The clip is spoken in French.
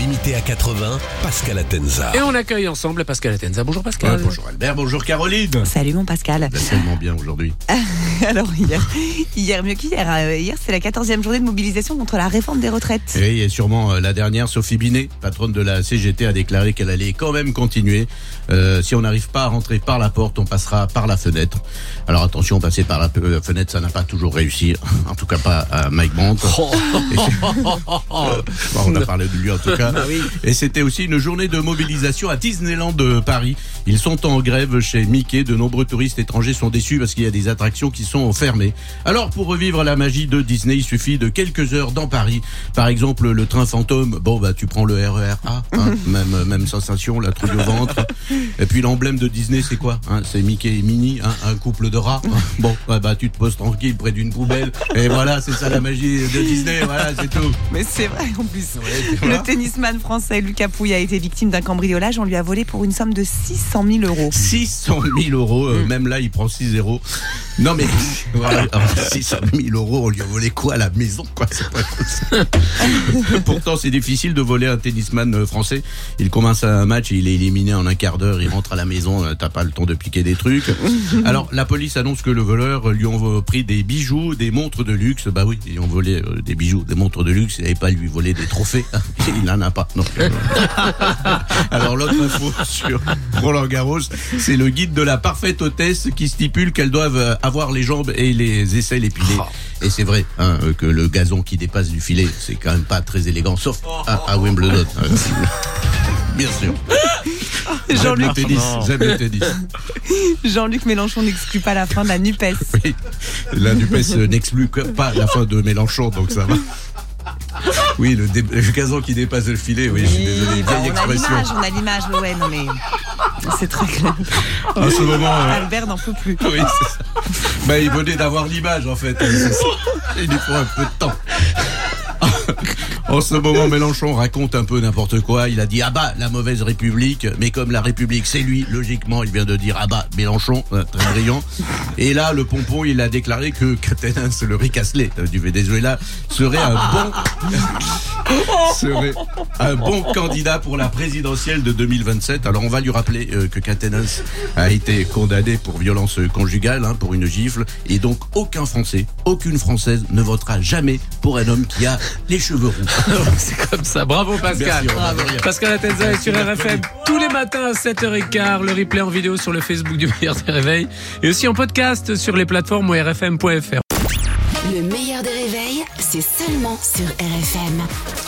Limité à 80, Pascal Atenza. Et on accueille ensemble Pascal Atenza. Bonjour Pascal. Ouais, bonjour Albert, bonjour Caroline. Salut mon Pascal. Vous tellement bien aujourd'hui. Alors hier, hier mieux qu'hier. Euh, Hier c'est la 14e journée de mobilisation contre la réforme des retraites. Et, et sûrement euh, la dernière, Sophie Binet, patronne de la CGT, a déclaré qu'elle allait quand même continuer. Euh, si on n'arrive pas à rentrer par la porte, on passera par la fenêtre. Alors attention, passer par la fenêtre, ça n'a pas toujours réussi. En tout cas pas à Mike Brandt. Bon, on a parlé de lui en tout cas. Et c'était aussi une journée de mobilisation à Disneyland de Paris. Ils sont en grève chez Mickey. De nombreux touristes étrangers sont déçus parce qu'il y a des attractions qui sont fermées. Alors pour revivre la magie de Disney, il suffit de quelques heures dans Paris. Par exemple, le train fantôme. Bon bah tu prends le RER A, hein, même même sensation, la trouille au ventre. Et puis l'emblème de Disney, c'est quoi hein? C'est Mickey et Minnie, hein, un couple de rats. Bon bah tu te poses tranquille près d'une poubelle. Et voilà, c'est ça la magie de Disney. Voilà, c'est tout. Mais c'est vrai en plus. Ouais. Le tennisman français Lucas Pouille a été victime d'un cambriolage. On lui a volé pour une somme de 600 000 euros. 600 000 euros, euh, même là il prend 6 zéros. Non mais voilà, alors, 600 000 euros, on lui a volé quoi à la maison quoi c'est pas. Pourtant c'est difficile de voler un tennisman euh, français. Il commence un match, et il est éliminé en un quart d'heure, il rentre à la maison, euh, t'as pas le temps de piquer des trucs. Alors la police annonce que le voleur lui ont pris des bijoux, des montres de luxe. Bah oui, ils ont volé euh, des bijoux, des montres de luxe, n'avait pas lui voler des trophées. il n'en a pas. Euh, alors l'autre info sur Roland Garros, c'est le guide de la parfaite hôtesse qui stipule qu'elles doivent euh, avoir les jambes et les aisselles épilées. Et c'est vrai hein, que le gazon qui dépasse du filet, c'est quand même pas très élégant, sauf à, à Wimbledon. Euh, Bien sûr. Jean-Luc Mélenchon n'exclut pas la fin de la NUPES. Oui. La NUPES euh, n'exclut pas la fin de Mélenchon, donc ça va. Oui, le, gazon qui dépasse le filet, oui, je suis désolé, bah, vieille on a l'image, expression. on a l'image, mais ouais, non mais c'est très clair. En ce moment, euh, Albert n'en peut plus. Oui, c'est ça. Bah, il venait d'avoir l'image, en fait. Il lui faut un peu de temps. En ce moment, Mélenchon raconte un peu n'importe quoi. Il a dit ah bah la mauvaise République, mais comme la République c'est lui, logiquement il vient de dire ah bah Mélenchon, euh, très brillant. Et là le pompon il a déclaré que Catenins le ricassé du Venezuela serait un bon serait un bon candidat pour la présidentielle de 2027. Alors on va lui rappeler euh, que Catenins a été condamné pour violence conjugale, hein, pour une gifle, et donc aucun Français, aucune Française ne votera jamais pour un homme qui a les cheveux roux. C'est comme ça. Bravo Pascal. Merci. Pascal Atenza est sur RFM tous les matins à 7h15. Le replay en vidéo sur le Facebook du meilleur des réveils. Et aussi en podcast sur les plateformes rfm.fr. Le meilleur des réveils, c'est seulement sur RFM.